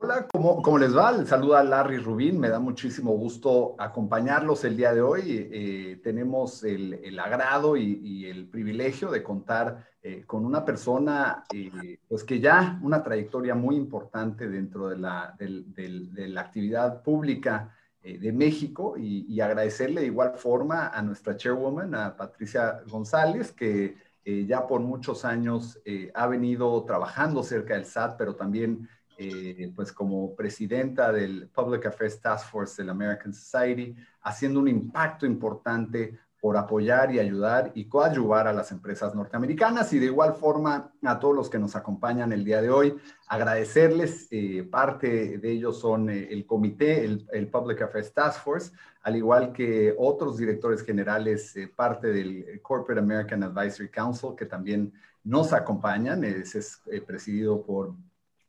Hola, ¿cómo, les va? Les saluda Larry Rubín. Me da muchísimo gusto acompañarlos el día de hoy. Eh, tenemos el, agrado y, el privilegio de contar eh, con una persona, eh, pues que ya una trayectoria muy importante dentro de la, la actividad pública de México y, y, agradecerle de igual forma a nuestra chairwoman, a Patricia González, que ya por muchos años ha venido trabajando cerca del SAT, pero también eh, pues como presidenta del Public Affairs Task Force del American Society, haciendo un impacto importante por apoyar y ayudar y coadyuvar a las empresas norteamericanas. Y de igual forma a todos los que nos acompañan el día de hoy, agradecerles, eh, parte de ellos son eh, el comité, el, Public Affairs Task Force, al igual que otros directores generales, parte del Corporate American Advisory Council que también nos acompañan, es presidido por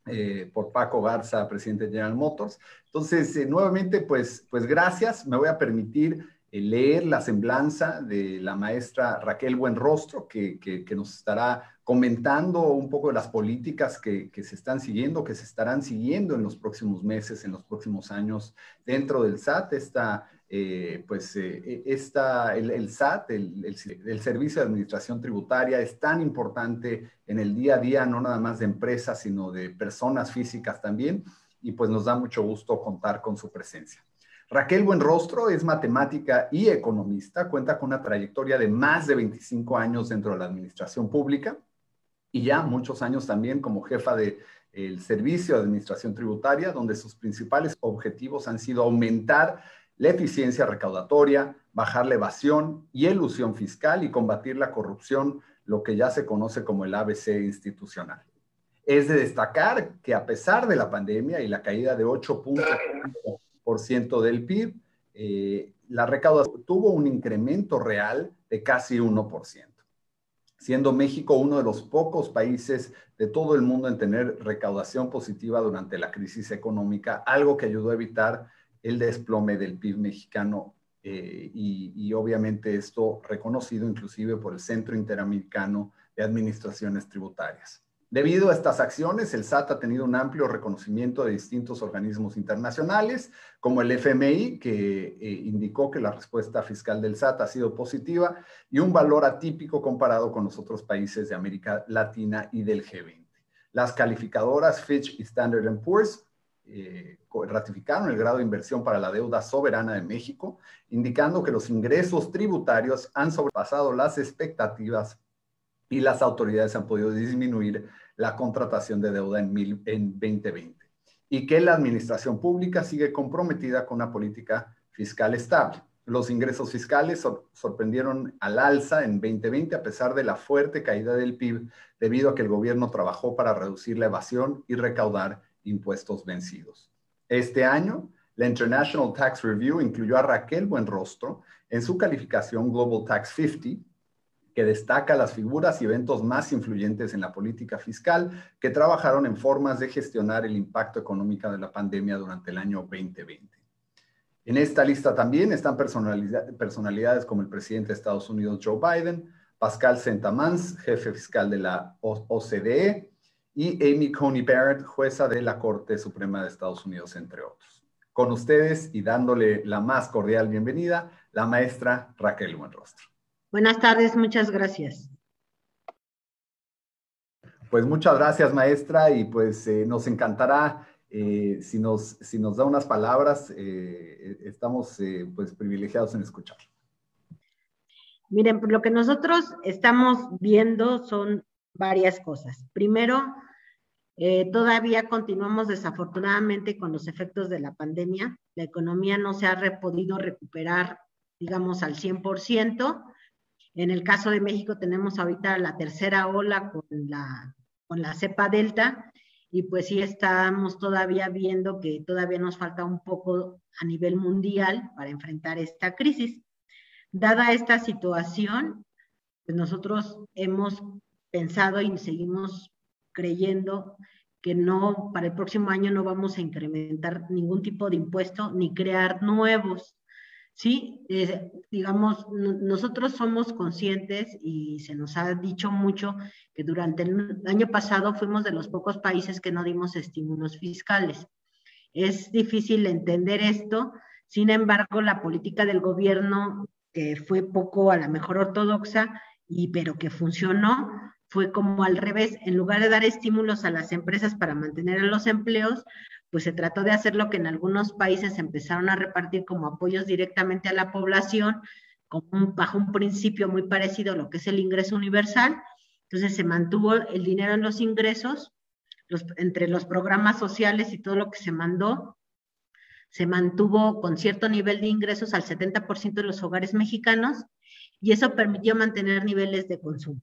eh, por Paco Garza, presidente de General Motors. Entonces, eh, nuevamente, pues, pues gracias. Me voy a permitir eh, leer la semblanza de la maestra Raquel Buenrostro, que, que, nos estará comentando un poco de las políticas que, que, se están siguiendo, que se estarán siguiendo en los próximos meses, en los próximos años dentro del SAT. Esta eh, pues eh, e, esta, el, SAT, el, el, Servicio de Administración Tributaria, es tan importante en el día a día, no nada más de empresas, sino de personas físicas también. y pues nos da mucho gusto contar con su presencia. Raquel Buenrostro es matemática y economista, cuenta con una trayectoria de más de 25 años dentro de la administración pública y ya muchos años también como jefa del el Servicio de Administración Tributaria, donde sus principales objetivos han sido aumentar la eficiencia recaudatoria, bajar la evasión y elusión fiscal y combatir la corrupción, lo que ya se conoce como el ABC institucional. Es de destacar que a pesar de la pandemia y la caída de 8.5% del PIB, eh, la recaudación tuvo un incremento real de casi 1%, siendo México uno de los pocos países de todo el mundo en tener recaudación positiva durante la crisis económica, algo que ayudó a evitar el desplome del PIB mexicano eh, y, obviamente esto reconocido inclusive por el Centro Interamericano de Administraciones Tributarias. Debido a estas acciones, el SAT ha tenido un amplio reconocimiento de distintos organismos internacionales, como el FMI, que eh, indicó que la respuesta fiscal del SAT ha sido positiva y un valor atípico comparado con los otros países de América Latina y del G20. Las calificadoras Fitch y Standard Poor's eh, ratificaron el grado de inversión para la deuda soberana de México, indicando que los ingresos tributarios han sobrepasado las expectativas y las autoridades han podido disminuir la contratación de deuda en, en 2020 y que la administración pública sigue comprometida con una política fiscal estable. Los ingresos fiscales sorprendieron al alza en 2020 a pesar de la fuerte caída del PIB debido a que el gobierno trabajó para reducir la evasión y recaudar impuestos vencidos. Este año, la International Tax Review incluyó a Raquel Buenrostro en su calificación Global Tax 50, que destaca las figuras y eventos más influyentes en la política fiscal que trabajaron en formas de gestionar el impacto económico de la pandemia durante el año 2020. En esta lista también están personalidades como el presidente de Estados Unidos, Joe Biden, Pascal Sentamans, jefe fiscal de la OCDE, y Amy Coney Barrett, jueza de la Corte Suprema de Estados Unidos, entre otros. Con ustedes y dándole la más cordial bienvenida, la maestra Raquel Buenrostro. Buenas tardes, muchas gracias. Pues muchas gracias, maestra, y pues eh, nos encantará eh, si, nos, si nos da unas palabras, eh, estamos pues privilegiados en escuchar. Miren, lo que nosotros estamos viendo son varias cosas. Primero, eh, todavía continuamos desafortunadamente con los efectos de la pandemia. La economía no se ha podido recuperar, digamos, al 100%. En el caso de México tenemos ahorita la tercera ola con la, con la cepa delta y pues sí estamos todavía viendo que todavía nos falta un poco a nivel mundial para enfrentar esta crisis. Dada esta situación, pues nosotros hemos pensado y seguimos creyendo que no, para el próximo año no vamos a incrementar ningún tipo de impuesto ni crear nuevos. Sí, eh, digamos, nosotros somos conscientes y se nos ha dicho mucho que durante el año pasado fuimos de los pocos países que no dimos estímulos fiscales. Es difícil entender esto, sin embargo, la política del gobierno, que fue poco a la mejor ortodoxa, y, pero que funcionó, fue como al revés, en lugar de dar estímulos a las empresas para mantener los empleos, pues se trató de hacer lo que en algunos países empezaron a repartir como apoyos directamente a la población, bajo un principio muy parecido a lo que es el ingreso universal. Entonces se mantuvo el dinero en los ingresos, entre los programas sociales y todo lo que se mandó, se mantuvo con cierto nivel de ingresos al 70% de los hogares mexicanos y eso permitió mantener niveles de consumo.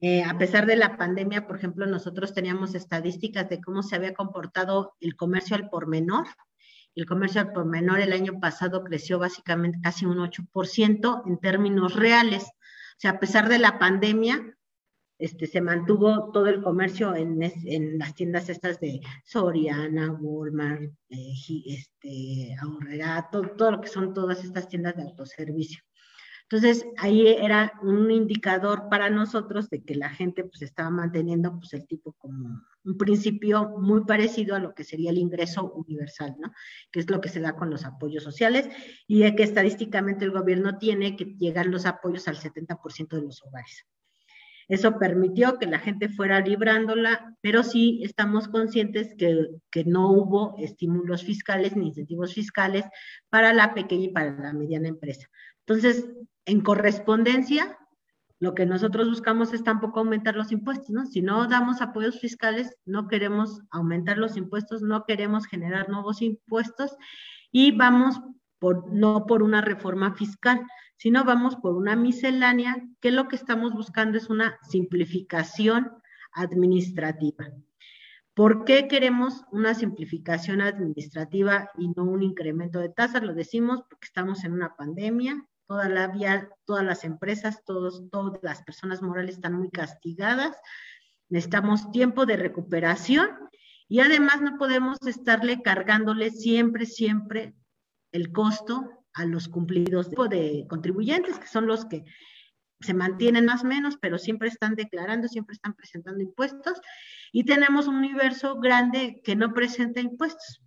Eh, a pesar de la pandemia, por ejemplo, nosotros teníamos estadísticas de cómo se había comportado el comercio al por menor. El comercio al por menor el año pasado creció básicamente casi un 8% en términos reales. O sea, a pesar de la pandemia, este, se mantuvo todo el comercio en, las tiendas estas de Soriana, Walmart, eh, este, todo, lo que son todas estas tiendas de autoservicio. Entonces, ahí era un indicador para nosotros de que la gente pues estaba manteniendo pues el tipo como un principio muy parecido a lo que sería el ingreso universal, ¿no? Que es lo que se da con los apoyos sociales y de que estadísticamente el gobierno tiene que llegar los apoyos al 70% de los hogares. Eso permitió que la gente fuera librándola, pero sí estamos conscientes que, que, no hubo estímulos fiscales ni incentivos fiscales para la pequeña y para la mediana empresa. Entonces, en correspondencia, lo que nosotros buscamos es tampoco aumentar los impuestos, ¿no? Si no damos apoyos fiscales, no queremos aumentar los impuestos, no queremos generar nuevos impuestos y vamos por, no por una reforma fiscal, sino vamos por una miscelánea, que lo que estamos buscando es una simplificación administrativa. ¿Por qué queremos una simplificación administrativa y no un incremento de tasas? Lo decimos porque estamos en una pandemia, toda la vía, todas las empresas, todos, todas las personas morales están muy castigadas, necesitamos tiempo de recuperación y además no podemos estarle cargándole siempre, siempre el costo a los cumplidos de contribuyentes, que son los que se mantienen más o menos, pero siempre están declarando, siempre están presentando impuestos, y tenemos un universo grande que no presenta impuestos.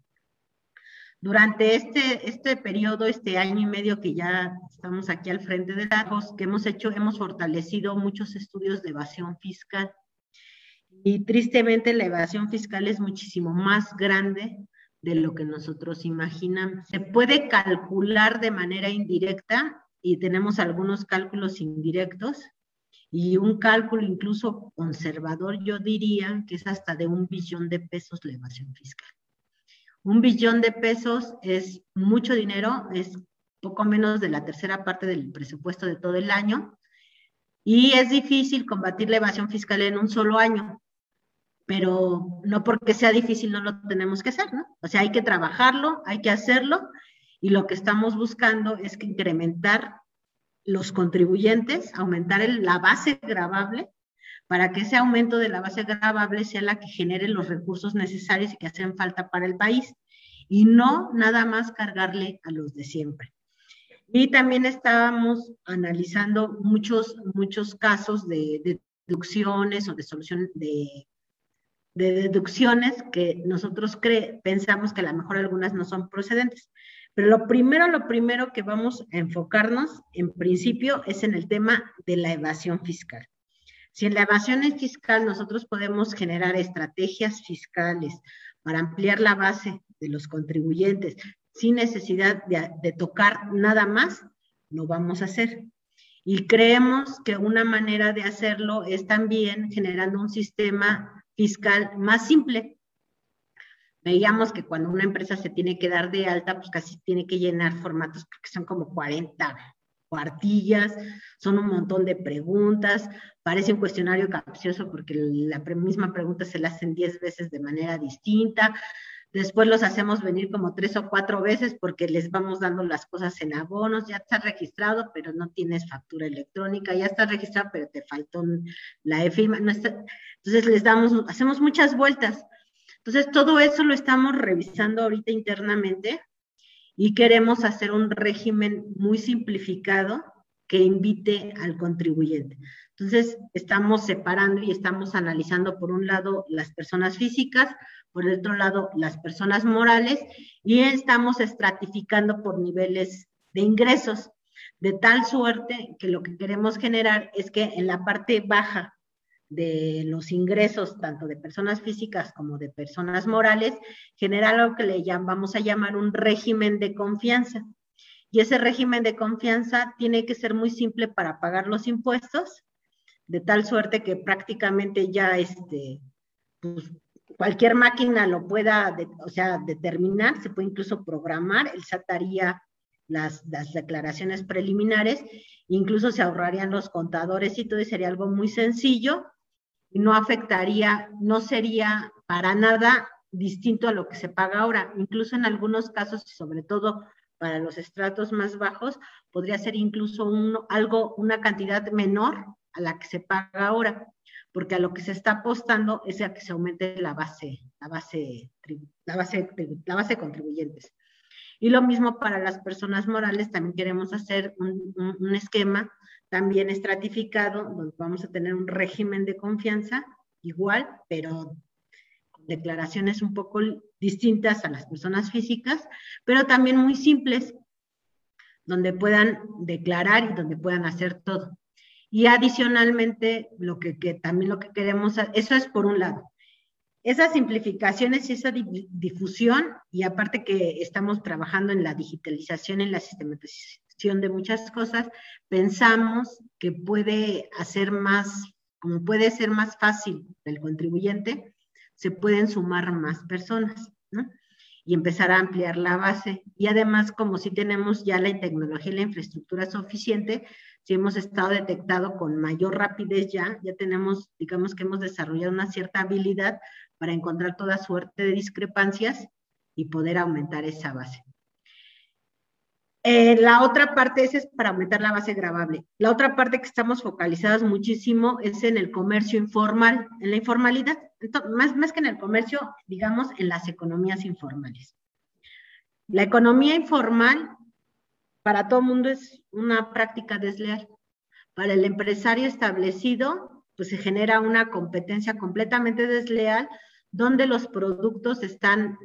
Durante este, este periodo, este año y medio que ya estamos aquí al frente de datos, que hemos hecho, hemos fortalecido muchos estudios de evasión fiscal. Y tristemente la evasión fiscal es muchísimo más grande de lo que nosotros imaginamos. Se puede calcular de manera indirecta y tenemos algunos cálculos indirectos y un cálculo incluso conservador, yo diría que es hasta de un billón de pesos la evasión fiscal. Un billón de pesos es mucho dinero, es poco menos de la tercera parte del presupuesto de todo el año. Y es difícil combatir la evasión fiscal en un solo año, pero no porque sea difícil no lo tenemos que hacer, ¿no? O sea, hay que trabajarlo, hay que hacerlo, y lo que estamos buscando es que incrementar los contribuyentes, aumentar la base gravable para que ese aumento de la base gravable sea la que genere los recursos necesarios y que hacen falta para el país y no nada más cargarle a los de siempre. Y también estábamos analizando muchos, muchos casos de, deducciones o de solución de, de deducciones que nosotros pensamos que a lo mejor algunas no son procedentes. Pero lo primero, lo primero que vamos a enfocarnos en principio es en el tema de la evasión fiscal. Si en la evasión fiscal nosotros podemos generar estrategias fiscales para ampliar la base de los contribuyentes sin necesidad de, tocar nada más, lo vamos a hacer. Y creemos que una manera de hacerlo es también generando un sistema fiscal más simple. Veíamos que cuando una empresa se tiene que dar de alta, pues casi tiene que llenar formatos, porque son como 40 cuartillas, son un montón de preguntas, parece un cuestionario capcioso porque la misma pregunta se la hacen 10 veces de manera distinta, después los hacemos venir como tres o cuatro veces porque les vamos dando las cosas en abonos, ya está registrado, pero no tienes factura electrónica, ya está registrado, pero te faltó la no está, entonces les damos, hacemos muchas vueltas. Entonces todo eso lo estamos revisando ahorita internamente y queremos hacer un régimen muy simplificado que invite al contribuyente. Entonces, estamos separando y estamos analizando, por un lado, las personas físicas, por el otro lado, las personas morales, y estamos estratificando por niveles de ingresos, de tal suerte que lo que queremos generar es que en la parte baja de los ingresos, tanto de personas físicas como de personas morales, genera lo que le llamamos a llamar un régimen de confianza. Y ese régimen de confianza tiene que ser muy simple para pagar los impuestos, de tal suerte que prácticamente ya este, pues, cualquier máquina lo pueda, o sea, determinar, se puede incluso programar, el SAT las, las, declaraciones preliminares, incluso se ahorrarían los contadores y todo, y sería algo muy sencillo no afectaría, no sería para nada distinto a lo que se paga ahora. Incluso en algunos casos, y sobre todo para los estratos más bajos, podría ser incluso un, algo, una cantidad menor a la que se paga ahora, porque a lo que se está apostando es a que se aumente la base, la base, la base, la base contribuyentes. Y lo mismo para las personas morales, también queremos hacer un esquema también estratificado, donde vamos a tener un régimen de confianza igual, pero declaraciones un poco distintas a las personas físicas, pero también muy simples, donde puedan declarar y donde puedan hacer todo. Y adicionalmente, lo que, también lo que queremos, eso es por un lado. Esas simplificaciones y esa difusión, y aparte que estamos trabajando en la digitalización, en la de muchas cosas, pensamos que puede hacer más, como puede ser más fácil el contribuyente, se pueden sumar más personas, y empezar a ampliar la base. Y además, como si tenemos ya la tecnología y la infraestructura suficiente, si hemos estado detectado con mayor rapidez ya, ya tenemos, digamos que hemos desarrollado una cierta habilidad para encontrar toda suerte de discrepancias y poder aumentar esa base. Eh, la otra parte es, para aumentar la base grabable. La otra parte que estamos focalizados muchísimo es en el comercio informal, en la informalidad, más, más que en el comercio, digamos, en las economías informales. La economía informal para todo mundo es una práctica desleal. Para el empresario establecido, pues se genera una competencia completamente desleal donde los productos están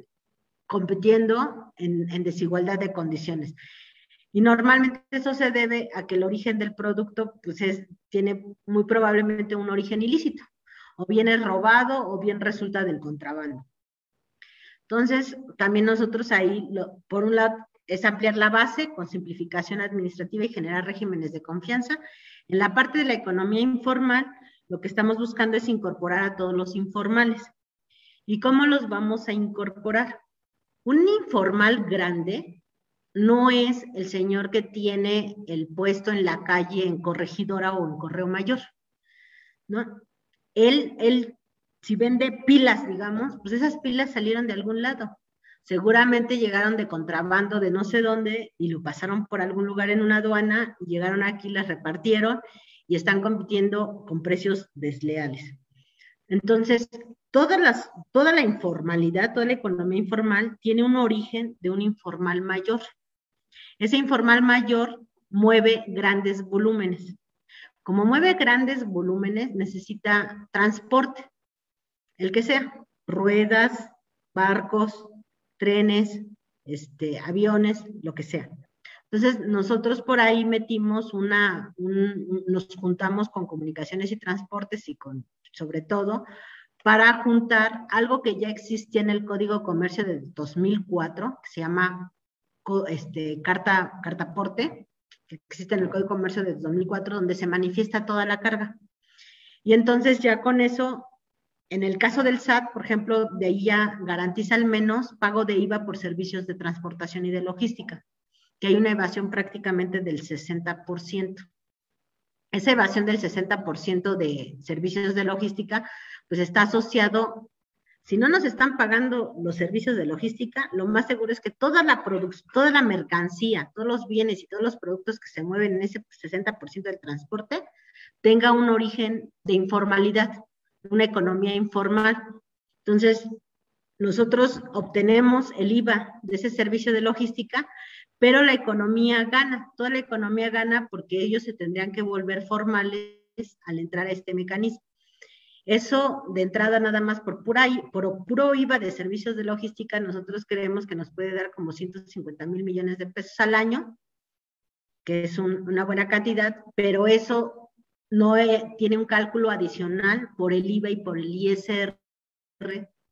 compitiendo en, en desigualdad de condiciones. Y normalmente eso se debe a que el origen del producto pues es, tiene muy probablemente un origen ilícito, o bien es robado o bien resulta del contrabando. Entonces, también nosotros ahí, por un lado, es ampliar la base con simplificación administrativa y generar regímenes de confianza. En la parte de la economía informal, lo que estamos buscando es incorporar a todos los informales. ¿Y cómo los vamos a incorporar? Un informal grande no es el señor que tiene el puesto en la calle en corregidora o en correo mayor, ¿no? Él, él, si vende pilas, digamos, pues esas pilas salieron de algún lado. Seguramente llegaron de contrabando de no sé dónde y lo pasaron por algún lugar en una aduana, llegaron aquí, las repartieron y están compitiendo con precios desleales. Entonces, todas las, toda la informalidad, toda la economía informal tiene un origen de un informal mayor. Ese informal mayor mueve grandes volúmenes. Como mueve grandes volúmenes, necesita transporte, el que sea, ruedas, barcos, trenes, este, aviones, lo que sea. Entonces, nosotros por ahí metimos una, nos juntamos con comunicaciones y transportes y con, sobre todo, para juntar algo que ya existía en el Código Comercio de 2004, que se llama este, carta, carta porte, que existe en el Código de Comercio de 2004, donde se manifiesta toda la carga. Y entonces ya con eso, en el caso del SAT, por ejemplo, de ahí ya garantiza al menos pago de IVA por servicios de transportación y de logística, que hay una evasión prácticamente del 60%. Esa evasión del 60% de servicios de logística, pues está asociado si no nos están pagando los servicios de logística, lo más seguro es que toda la toda la mercancía, todos los bienes y todos los productos que se mueven en ese 60% del transporte tenga un origen de informalidad, una economía informal. Entonces, nosotros obtenemos el IVA de ese servicio de logística, pero la economía gana, toda la economía gana porque ellos se tendrían que volver formales al entrar a este mecanismo. Eso de entrada nada más por, pura, por puro IVA de servicios de logística, nosotros creemos que nos puede dar como 150 mil millones de pesos al año, que es una buena cantidad, pero eso no tiene un cálculo adicional por el IVA y por el ISR,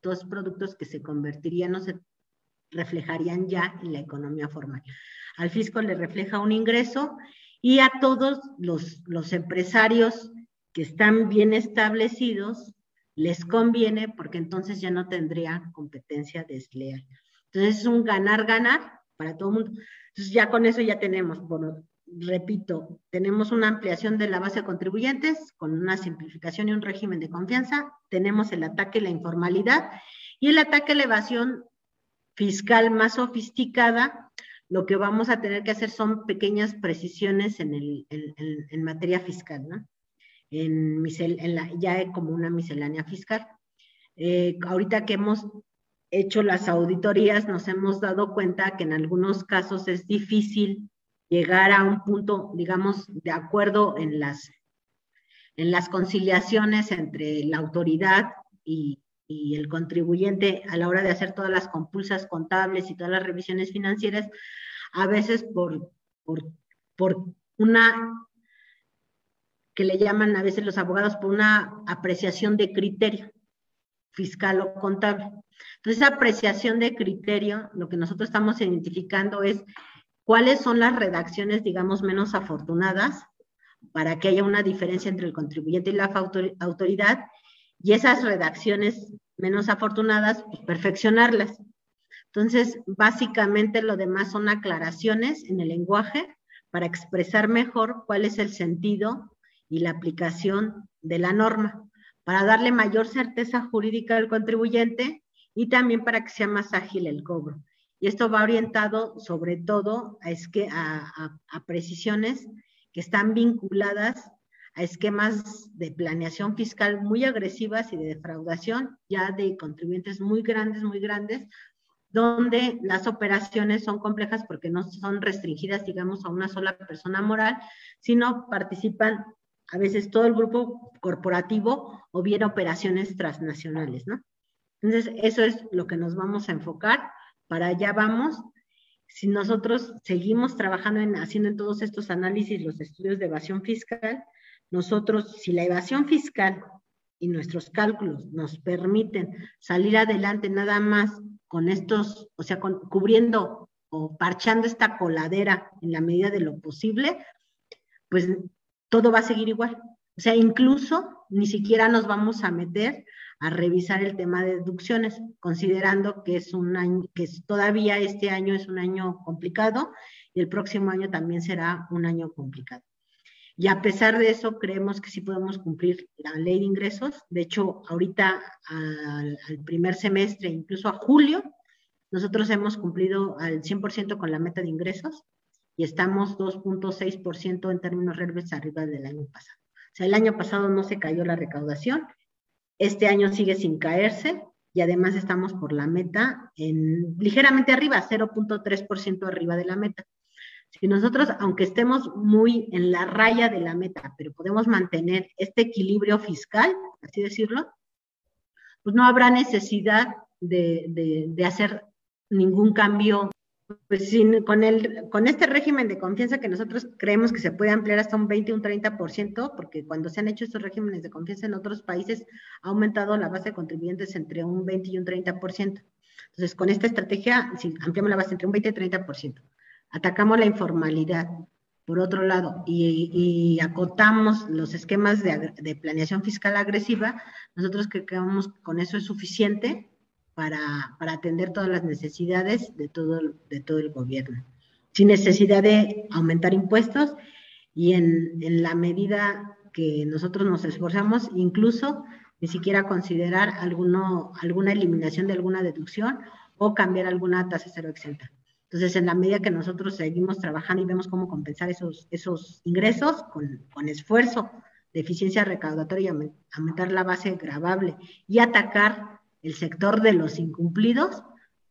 dos productos que se convertirían, no se reflejarían ya en la economía formal. Al fisco le refleja un ingreso y a todos los, los empresarios que están bien establecidos, les conviene porque entonces ya no tendría competencia desleal. Entonces es un ganar-ganar para todo el mundo. Entonces ya con eso ya tenemos, bueno, repito, tenemos una ampliación de la base de contribuyentes con una simplificación y un régimen de confianza, tenemos el ataque a la informalidad y el ataque a la evasión fiscal más sofisticada, lo que vamos a tener que hacer son pequeñas precisiones en, el, en materia fiscal, ¿no? En, en la, ya como una miscelánea fiscal. Eh, ahorita que hemos hecho las auditorías, nos hemos dado cuenta que en algunos casos es difícil llegar a un punto, digamos, de acuerdo en las, en las conciliaciones entre la autoridad y, y el contribuyente a la hora de hacer todas las compulsas contables y todas las revisiones financieras, a veces por, por, por una que le llaman a veces los abogados por una apreciación de criterio fiscal o contable. Entonces, esa apreciación de criterio, lo que nosotros estamos identificando es cuáles son las redacciones, digamos, menos afortunadas para que haya una diferencia entre el contribuyente y la autoridad y esas redacciones menos afortunadas, pues, perfeccionarlas. Entonces, básicamente lo demás son aclaraciones en el lenguaje para expresar mejor cuál es el sentido y la aplicación de la norma, para darle mayor certeza jurídica al contribuyente y también para que sea más ágil el cobro. Y esto va orientado sobre todo a, a precisiones que están vinculadas a esquemas de planeación fiscal muy agresivas y de defraudación, ya de contribuyentes muy grandes, muy grandes, donde las operaciones son complejas porque no son restringidas, digamos, a una sola persona moral, sino participan a veces todo el grupo corporativo o bien operaciones transnacionales, ¿no? Entonces, eso es lo que nos vamos a enfocar, para allá vamos. Si nosotros seguimos trabajando en haciendo en todos estos análisis los estudios de evasión fiscal, nosotros, si la evasión fiscal y nuestros cálculos nos permiten salir adelante nada más con estos, o sea, cubriendo o parchando esta coladera en la medida de lo posible, pues todo va a seguir igual. O sea, incluso ni siquiera nos vamos a meter a revisar el tema de deducciones, considerando que es un año, que todavía este año es un año complicado y el próximo año también será un año complicado. Y a pesar de eso, creemos que sí podemos cumplir la ley de ingresos. De hecho, ahorita al, primer semestre, incluso a julio, nosotros hemos cumplido al 100% con la meta de ingresos y estamos 2.6% en términos reales arriba del año pasado. O sea, el año pasado no se cayó la recaudación, este año sigue sin caerse y además estamos por la meta en ligeramente arriba, 0.3% arriba de la meta. Si nosotros, aunque estemos muy en la raya de la meta, pero podemos mantener este equilibrio fiscal, así decirlo, pues no habrá necesidad de, de hacer ningún cambio pues sin, con, el, con este régimen de confianza que nosotros creemos que se puede ampliar hasta un 20, un 30%, porque cuando se han hecho estos regímenes de confianza en otros países, ha aumentado la base de contribuyentes entre un 20 y un 30%. Entonces, con esta estrategia, si ampliamos la base entre un 20 y 30%, atacamos la informalidad, por otro lado, y, acotamos los esquemas de, de, planeación fiscal agresiva, nosotros creemos que con eso es suficiente para, para atender todas las necesidades de todo, de todo el gobierno, sin necesidad de aumentar impuestos y en, en la medida que nosotros nos esforzamos, incluso ni siquiera considerar alguno, alguna eliminación de alguna deducción o cambiar alguna tasa cero exenta. Entonces, en la medida que nosotros seguimos trabajando y vemos cómo compensar esos, esos ingresos con, con esfuerzo de eficiencia recaudatoria y aumentar la base gravable y atacar el sector de los incumplidos,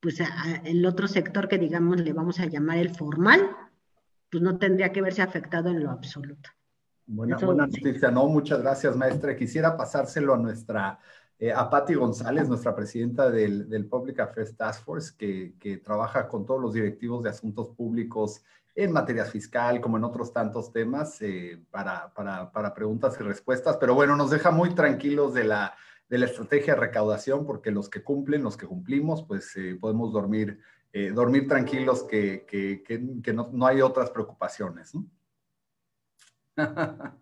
pues el otro sector que digamos le vamos a llamar el formal, pues no tendría que verse afectado en lo absoluto. Buena, buena noticia, no, muchas gracias maestra. Quisiera pasárselo a nuestra, eh, a Patti González, nuestra presidenta del, del Public Affairs Task Force, que, que, trabaja con todos los directivos de asuntos públicos en materia fiscal, como en otros tantos temas, eh, para, para, para preguntas y respuestas. Pero bueno, nos deja muy tranquilos de la de la estrategia de recaudación, porque los que cumplen, los que cumplimos, pues eh, podemos dormir, eh, dormir tranquilos que, que, que, no, no, hay otras preocupaciones.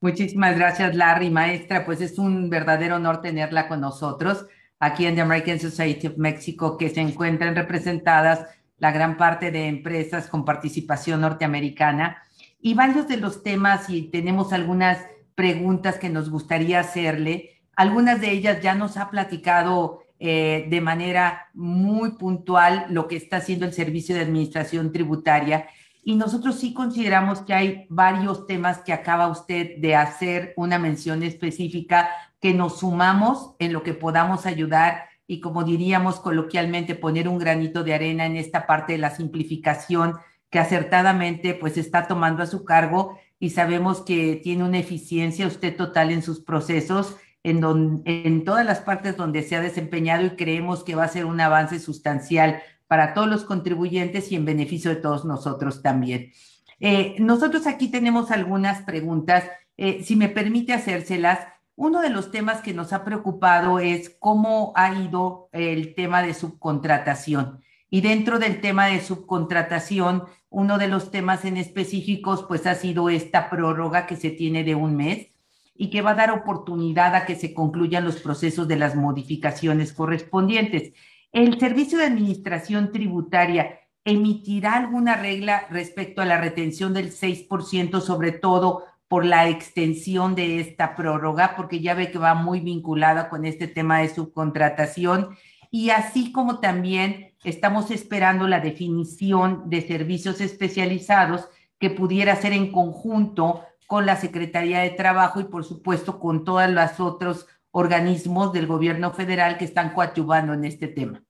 Muchísimas gracias, Larry, maestra. Pues es un verdadero honor tenerla con nosotros aquí en The American Society of Mexico, que se encuentran representadas la gran parte de empresas con participación norteamericana y varios de los temas, y tenemos algunas preguntas que nos gustaría hacerle, algunas de ellas ya nos ha platicado eh, de manera muy puntual lo que está haciendo el Servicio de Administración Tributaria. Y nosotros sí consideramos que hay varios temas que acaba usted de hacer una mención específica que nos sumamos en lo que podamos ayudar y como diríamos coloquialmente poner un granito de arena en esta parte de la simplificación que acertadamente pues está tomando a su cargo. Y sabemos que tiene una eficiencia usted total en sus procesos en, en todas las partes donde se ha desempeñado y creemos que va a ser un avance sustancial para todos los contribuyentes y en beneficio de todos nosotros también. Eh, nosotros aquí tenemos algunas preguntas, eh, si me permite hacérselas. Uno de los temas que nos ha preocupado es cómo ha ido el tema de subcontratación. Y dentro del tema de subcontratación, uno de los temas en específicos, pues ha sido esta prórroga que se tiene de un mes y que va a dar oportunidad a que se concluyan los procesos de las modificaciones correspondientes. ¿El Servicio de Administración Tributaria emitirá alguna regla respecto a la retención del 6%, sobre todo por la extensión de esta prórroga, porque ya ve que va muy vinculada con este tema de subcontratación? Y así como también estamos esperando la definición de servicios especializados que pudiera ser en conjunto con la Secretaría de Trabajo y por supuesto con todos los otros organismos del gobierno federal que están coadyuvando en este tema.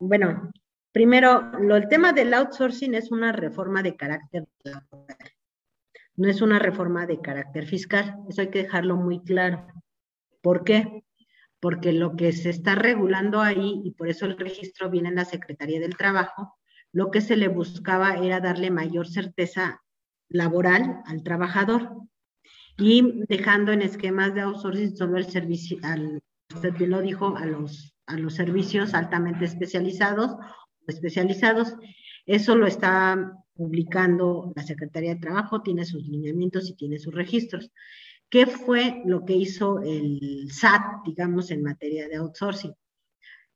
Bueno, primero, el tema del outsourcing es una reforma de carácter no es una reforma de carácter fiscal, eso hay que dejarlo muy claro. ¿Por qué? Porque lo que se está regulando ahí, y por eso el registro viene en la Secretaría del Trabajo, lo que se le buscaba era darle mayor certeza laboral al trabajador y dejando en esquemas de outsourcing solo el servicio, al, usted lo dijo, a los, a los servicios altamente especializados especializados. Eso lo está publicando la Secretaría de Trabajo, tiene sus lineamientos y tiene sus registros. ¿Qué fue lo que hizo el SAT, digamos, en materia de outsourcing?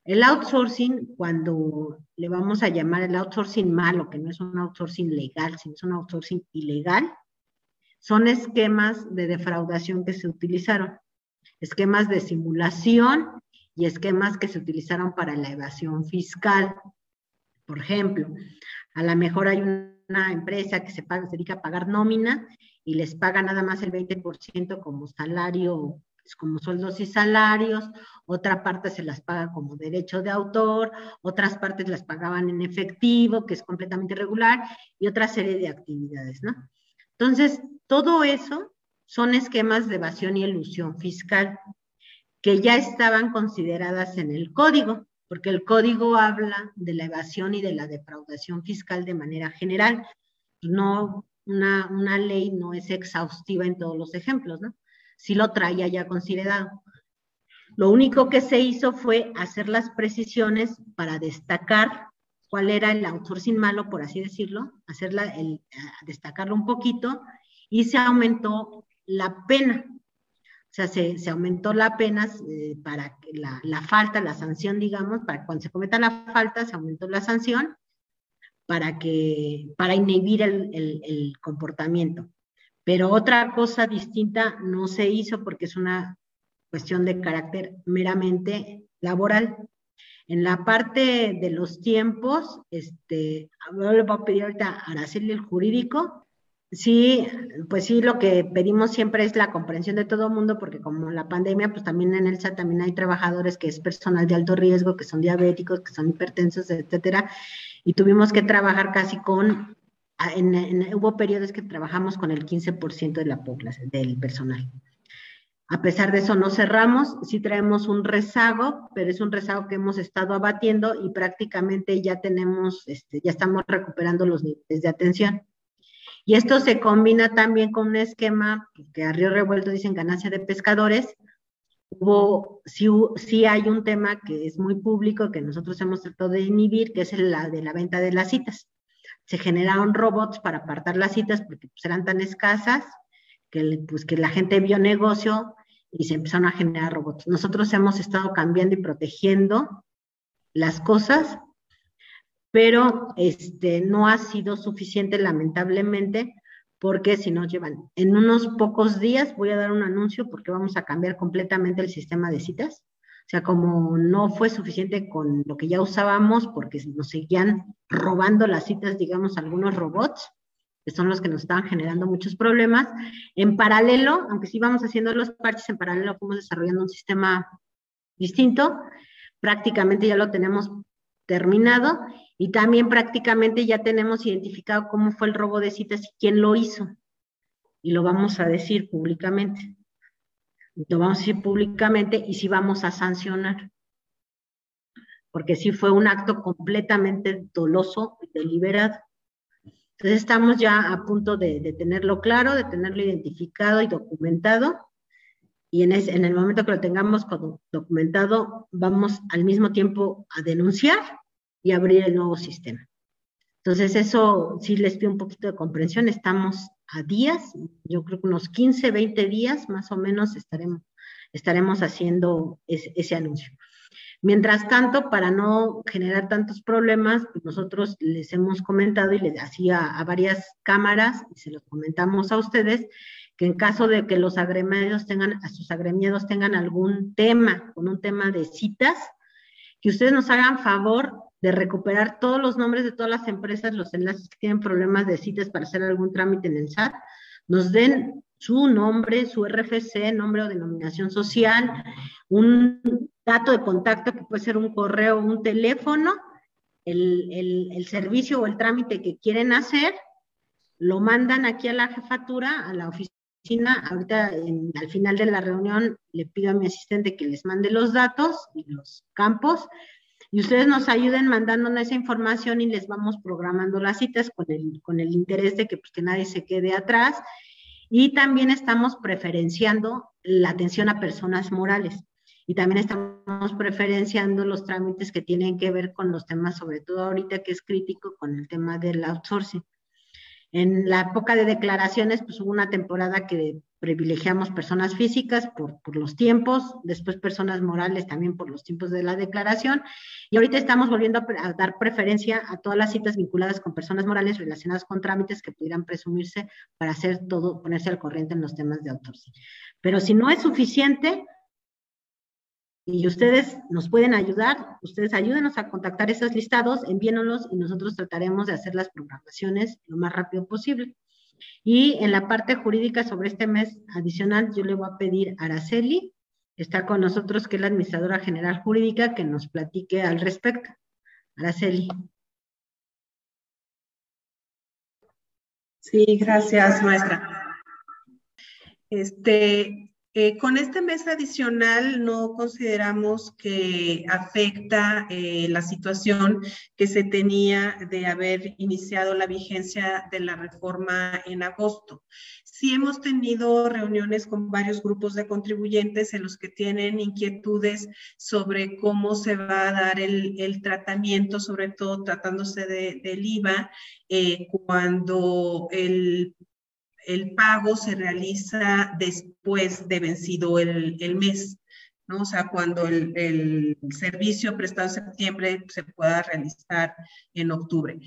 El outsourcing, cuando le vamos a llamar el outsourcing malo, que no es un outsourcing legal, sino es un outsourcing ilegal, son esquemas de defraudación que se utilizaron, esquemas de simulación y esquemas que se utilizaron para la evasión fiscal. Por ejemplo, a lo mejor hay una empresa que se, paga, se dedica a pagar nómina y les paga nada más el 20% como salario pues, como sueldos y salarios, otra parte se las paga como derecho de autor, otras partes las pagaban en efectivo, que es completamente irregular, y otra serie de actividades, ¿no? Entonces, todo eso son esquemas de evasión y elusión fiscal que ya estaban consideradas en el código, porque el código habla de la evasión y de la defraudación fiscal de manera general. No, una, una ley no es exhaustiva en todos los ejemplos, ¿no? Sí lo traía ya considerado. Lo único que se hizo fue hacer las precisiones para destacar cuál era el outsourcing malo, por así decirlo, hacerla, el, destacarlo un poquito, y se aumentó la pena. O sea, se, aumentó la pena eh, para la, la, falta, la sanción, digamos, para cuando se cometa la falta, se aumentó la sanción para que, para inhibir el, el comportamiento. Pero otra cosa distinta no se hizo porque es una cuestión de carácter meramente laboral. En la parte de los tiempos, este, le voy a pedir ahorita a Araceli el jurídico. Sí, pues sí, lo que pedimos siempre es la comprensión de todo el mundo, porque como la pandemia, pues también en el SAT también hay trabajadores que es personal de alto riesgo, que son diabéticos, que son hipertensos, etcétera, y tuvimos que trabajar casi con hubo periodos que trabajamos con el 15% de la población, del personal. A pesar de eso, no cerramos, sí traemos un rezago, pero es un rezago que hemos estado abatiendo y prácticamente ya tenemos, este, ya estamos recuperando los niveles de atención. Y esto se combina también con un esquema que a Río Revuelto dicen ganancia de pescadores. Hubo, sí, sí hay un tema que es muy público que nosotros hemos tratado de inhibir, que es la de la venta de las citas se generaron robots para apartar las citas porque pues, eran tan escasas que, pues, que la gente vio negocio y se empezaron a generar robots. Nosotros hemos estado cambiando y protegiendo las cosas, pero este, no ha sido suficiente lamentablemente porque si nos llevan en unos pocos días voy a dar un anuncio porque vamos a cambiar completamente el sistema de citas o sea, como no fue suficiente con lo que ya usábamos, porque nos seguían robando las citas, digamos, algunos robots, que son los que nos estaban generando muchos problemas. En paralelo, aunque sí íbamos haciendo los parches, en paralelo fuimos desarrollando un sistema distinto. Prácticamente ya lo tenemos terminado y también prácticamente ya tenemos identificado cómo fue el robo de citas y quién lo hizo. Y lo vamos a decir públicamente lo vamos a decir públicamente y si vamos a sancionar. porque sí fue un acto completamente doloso y deliberado. Entonces estamos ya a punto de, tenerlo claro, de tenerlo identificado y documentado. Y en, en el momento que lo tengamos documentado, vamos al mismo tiempo a denunciar y abrir el nuevo sistema. Entonces eso sí les pido un poquito de comprensión. Estamos a días, yo creo que unos 15, 20 días más o menos estaremos, estaremos haciendo ese anuncio. Mientras tanto, para no generar tantos problemas, pues nosotros les hemos comentado y les hacía a varias cámaras, y se los comentamos a ustedes, que en caso de que los agremiados tengan, a sus agremiados tengan algún tema, con un tema de citas, que ustedes nos hagan favor de recuperar todos los nombres de todas las empresas, los enlaces que tienen problemas de citas para hacer algún trámite en el SAT, nos den su nombre, su RFC, nombre o denominación social, un dato de contacto que puede ser un correo un teléfono, el, servicio o el trámite que quieren hacer, lo mandan aquí a la jefatura, a la oficina. Ahorita, al final de la reunión, le pido a mi asistente que les mande los datos y los campos. Y ustedes nos ayuden mandándonos esa información y les vamos programando las citas con el, con el interés de que, pues, que nadie se quede atrás. Y también estamos preferenciando la atención a personas morales y también estamos preferenciando los trámites que tienen que ver con los temas, sobre todo ahorita que es crítico con el tema del outsourcing. En la época de declaraciones, pues hubo una temporada que privilegiamos personas físicas por, los tiempos, después personas morales también por los tiempos de la declaración, y ahorita estamos volviendo a, dar preferencia a todas las citas vinculadas con personas morales relacionadas con trámites que pudieran presumirse para hacer todo, ponerse al corriente en los temas de outsourcing. Pero si no es suficiente, y ustedes nos pueden ayudar, ustedes ayúdenos a contactar esos listados, envíenoslos y nosotros trataremos de hacer las programaciones lo más rápido posible. Y en la parte jurídica sobre este mes adicional, yo le voy a pedir a Araceli, está con nosotros, que es la administradora general jurídica, que nos platique al respecto. Araceli. Sí, gracias, maestra. Este, eh, con este mes adicional no consideramos que afecta eh, la situación que se tenía de haber iniciado la vigencia de la reforma en agosto. Sí hemos tenido reuniones con varios grupos de contribuyentes en los que tienen inquietudes sobre cómo se va a dar el, tratamiento, sobre todo tratándose del IVA, eh, cuando el el pago se realiza después de vencido el, mes, ¿no? O sea, cuando el, el, servicio prestado en septiembre se pueda realizar en octubre.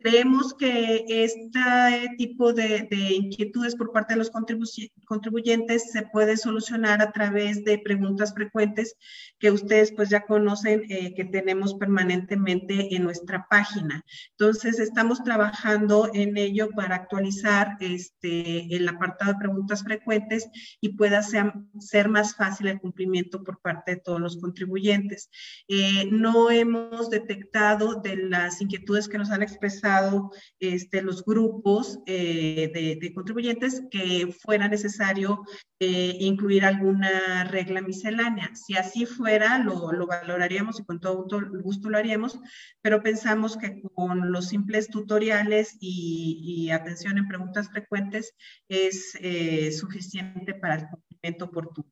Creemos que este tipo de, inquietudes por parte de los contribuyentes se puede solucionar a través de preguntas frecuentes que ustedes pues ya conocen eh, que tenemos permanentemente en nuestra página. Entonces estamos trabajando en ello para actualizar este, el apartado de preguntas frecuentes y pueda ser, ser más fácil el cumplimiento por parte de todos los contribuyentes. Eh, no hemos detectado de las inquietudes que nos han expresado este, los grupos eh, de, contribuyentes que fuera necesario eh, incluir alguna regla miscelánea. Si así fuera, lo, lo, valoraríamos y con todo gusto lo haríamos, pero pensamos que con los simples tutoriales y, atención en preguntas frecuentes es eh, suficiente para el cumplimiento oportuno.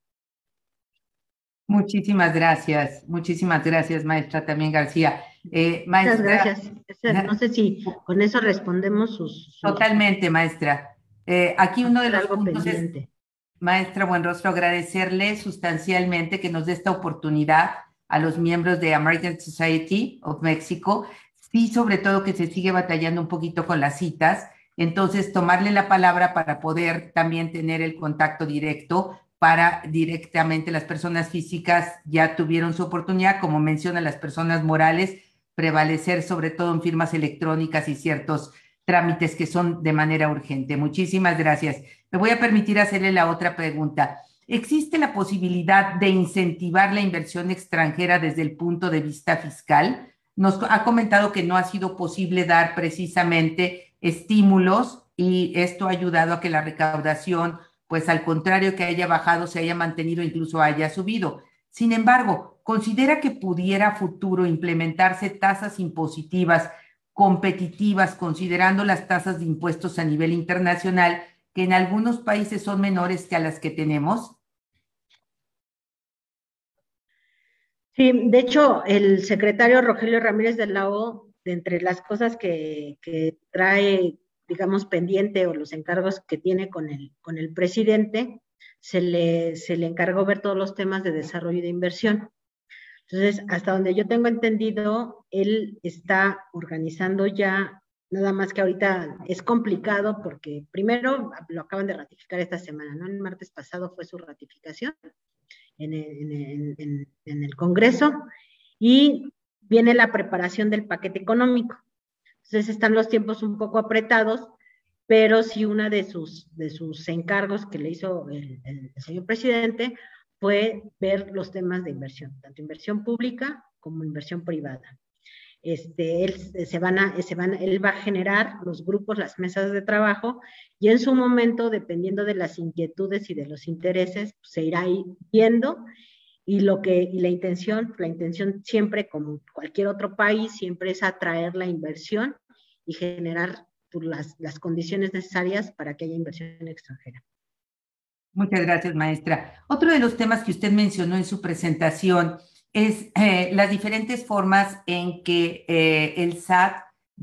Muchísimas gracias, muchísimas gracias, maestra también García. Eh, Muchas gracias. No sé si con eso respondemos sus... Totalmente, maestra. Eh, aquí uno de los puntos es, maestra Buenrostro, agradecerle sustancialmente que nos dé esta oportunidad a los miembros de American Society of Mexico, sí, sobre todo que se sigue batallando un poquito con las citas, entonces tomarle la palabra para poder también tener el contacto directo para directamente las personas físicas ya tuvieron su oportunidad, como menciona las personas morales, prevalecer sobre todo en firmas electrónicas y ciertos trámites que son de manera urgente. Muchísimas gracias. Me voy a permitir hacerle la otra pregunta. ¿Existe la posibilidad de incentivar la inversión extranjera desde el punto de vista fiscal? Nos ha comentado que no ha sido posible dar precisamente estímulos y esto ha ayudado a que la recaudación pues al contrario que haya bajado, se haya mantenido, incluso haya subido. Sin embargo, ¿considera que pudiera a futuro implementarse tasas impositivas competitivas considerando las tasas de impuestos a nivel internacional que en algunos países son menores que a las que tenemos? Sí, de hecho, el secretario Rogelio Ramírez de la O, de entre las cosas que, que, trae, digamos, pendiente o los encargos que tiene con el, con el presidente, se le, se le encargó ver todos los temas de desarrollo y de inversión. Entonces, hasta donde yo tengo entendido, él está organizando ya, nada más que ahorita es complicado porque primero lo acaban de ratificar esta semana, ¿no? El martes pasado fue su ratificación en el, Congreso y viene la preparación del paquete económico. Entonces están los tiempos un poco apretados pero sí una de sus, de sus encargos que le hizo el, señor presidente fue ver los temas de inversión, tanto inversión pública como inversión privada. Este, él, se va a generar los grupos, las mesas de trabajo, y en su momento, dependiendo de las inquietudes y de los intereses, se irá viendo y lo que la intención, la intención siempre como cualquier otro país siempre es atraer la inversión y generar las, las condiciones necesarias para que haya inversión extranjera. Muchas gracias, maestra. Otro de los temas que usted mencionó en su presentación es eh, las diferentes formas en que eh, el SAT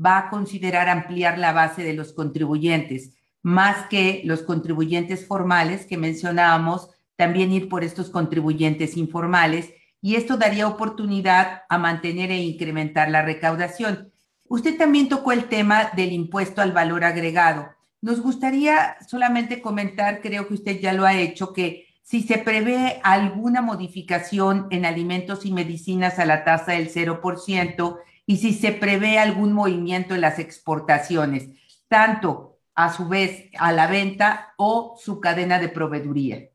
va a considerar ampliar la base de los contribuyentes, más que los contribuyentes formales que mencionábamos, también ir por estos contribuyentes informales, y esto daría oportunidad a mantener e incrementar la recaudación. Usted también tocó el tema del impuesto al valor agregado. Nos gustaría solamente comentar, creo que usted ya lo ha hecho, que si se prevé alguna modificación en alimentos y medicinas a la tasa del 0% y si se prevé algún movimiento en las exportaciones, tanto a su vez a la venta o su cadena de proveeduría.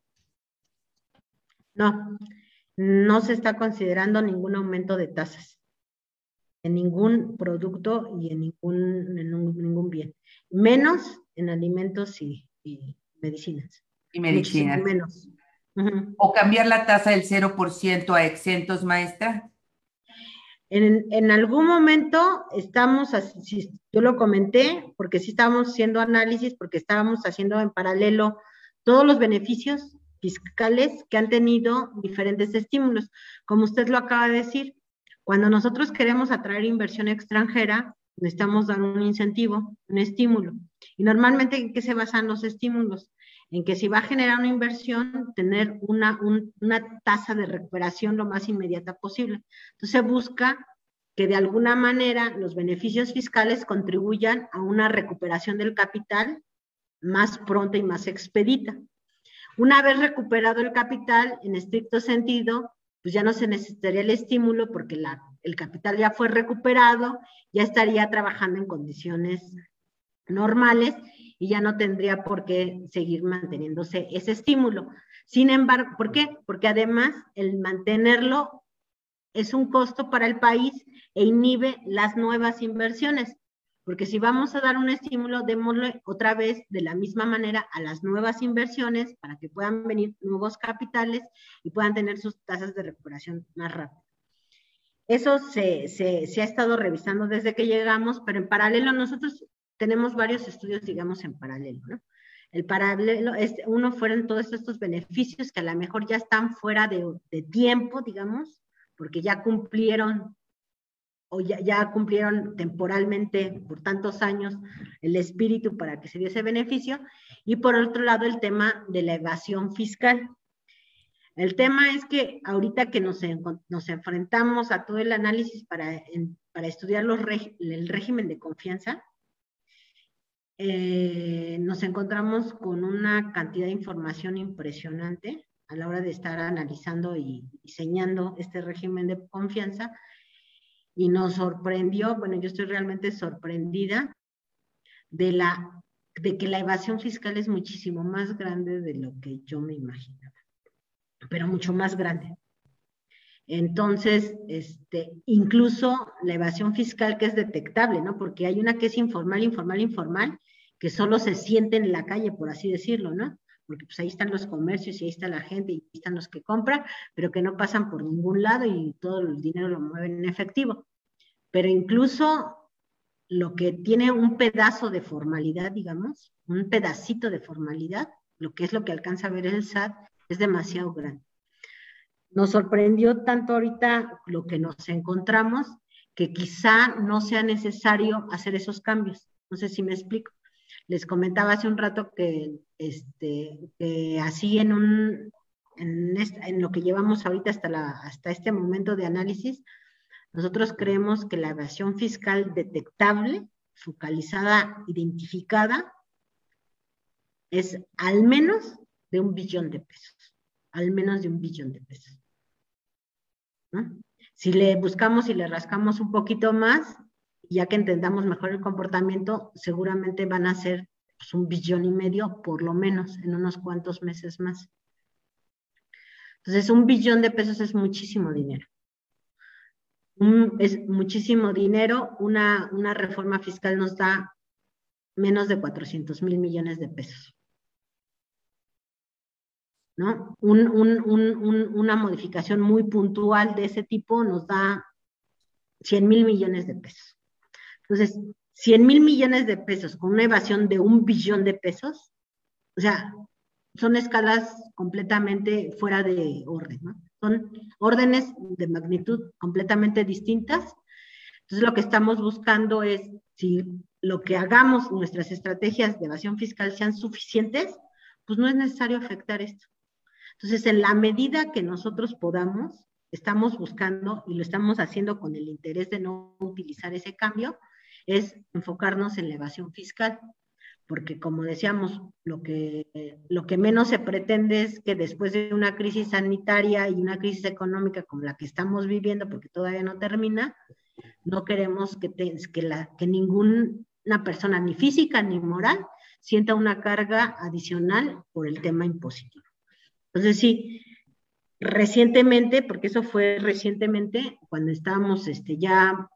No, no se está considerando ningún aumento de tasas en ningún producto y en ningún, en ningún bien, menos en alimentos y, y medicinas. Y medicinas. Menos. ¿O cambiar la tasa del 0% a exentos, maestra? En, en, algún momento estamos, yo lo comenté, porque sí estábamos haciendo análisis, porque estábamos haciendo en paralelo todos los beneficios fiscales que han tenido diferentes estímulos. Como usted lo acaba de decir, cuando nosotros queremos atraer inversión extranjera, necesitamos dar un incentivo, un estímulo. Y normalmente, ¿en qué se basan los estímulos? En que si va a generar una inversión, tener una, una tasa de recuperación lo más inmediata posible. Entonces busca que de alguna manera los beneficios fiscales contribuyan a una recuperación del capital más pronta y más expedita. Una vez recuperado el capital, en estricto sentido, pues ya no se necesitaría el estímulo porque la, el capital ya fue recuperado, ya estaría trabajando en condiciones normales y ya no tendría por qué seguir manteniéndose ese estímulo. Sin embargo, ¿por qué? Porque además el mantenerlo es un costo para el país e inhibe las nuevas inversiones. Porque si vamos a dar un estímulo, démosle otra vez de la misma manera a las nuevas inversiones para que puedan venir nuevos capitales y puedan tener sus tasas de recuperación más rápidas. Eso se, se, se, ha estado revisando desde que llegamos, pero en paralelo nosotros tenemos varios estudios, digamos, en paralelo, ¿no? El paralelo, es, uno fueron todos estos beneficios que a lo mejor ya están fuera de, de tiempo, digamos, porque ya cumplieron o ya, ya, cumplieron temporalmente por tantos años el espíritu para que se diese ese beneficio, y por otro lado el tema de la evasión fiscal. El tema es que ahorita que nos, nos enfrentamos a todo el análisis para, para estudiar los el régimen de confianza, eh, nos encontramos con una cantidad de información impresionante a la hora de estar analizando y diseñando este régimen de confianza, y nos sorprendió, bueno, yo estoy realmente sorprendida de, la, de que la evasión fiscal es muchísimo más grande de lo que yo me imaginaba, pero mucho más grande. Entonces, este, incluso la evasión fiscal que es detectable, ¿no? Porque hay una que es informal, informal, informal, que solo se siente en la calle, por así decirlo, ¿no? porque pues ahí están los comercios y ahí está la gente y ahí están los que compran, pero que no pasan por ningún lado y todo el dinero lo mueven en efectivo. Pero incluso lo que tiene un pedazo de formalidad, digamos, un pedacito de formalidad, lo que es lo que alcanza a ver el SAT, es demasiado grande. Nos sorprendió tanto ahorita lo que nos encontramos que quizá no sea necesario hacer esos cambios. No sé si me explico. Les comentaba hace un rato que, este, así en, un, en, lo que llevamos ahorita hasta, la, hasta este momento de análisis, nosotros creemos que la evasión fiscal detectable, focalizada, identificada, es al menos de un billón de pesos, al menos de un billón de pesos. Si le buscamos y le rascamos un poquito más, ya que entendamos mejor el comportamiento, seguramente van a ser pues, un billón y medio, por lo menos, en unos cuantos meses más. Entonces, un billón de pesos es muchísimo dinero. es muchísimo dinero. Una, una reforma fiscal nos da menos de 400 mil millones de pesos. ¿No? una modificación muy puntual de ese tipo nos da 100 mil millones de pesos. Entonces, 100 mil millones de pesos con una evasión de un billón de pesos, o sea, son escalas completamente fuera de orden, ¿no? Son órdenes de magnitud completamente distintas. Entonces, lo que estamos buscando es si lo que hagamos, nuestras estrategias de evasión fiscal sean suficientes, pues no es necesario afectar esto. Entonces, en la medida que nosotros podamos, estamos buscando y lo estamos haciendo con el interés de no utilizar ese cambio, es enfocarnos en la evasión fiscal, porque como decíamos, lo que, que menos se pretende es que después de una crisis sanitaria y una crisis económica como la que estamos viviendo, porque todavía no termina, no queremos que, que, la, que ninguna persona, ni física ni moral, sienta una carga adicional por el tema impositivo. Entonces, sí, recientemente, porque eso fue recientemente, cuando estábamos este, ya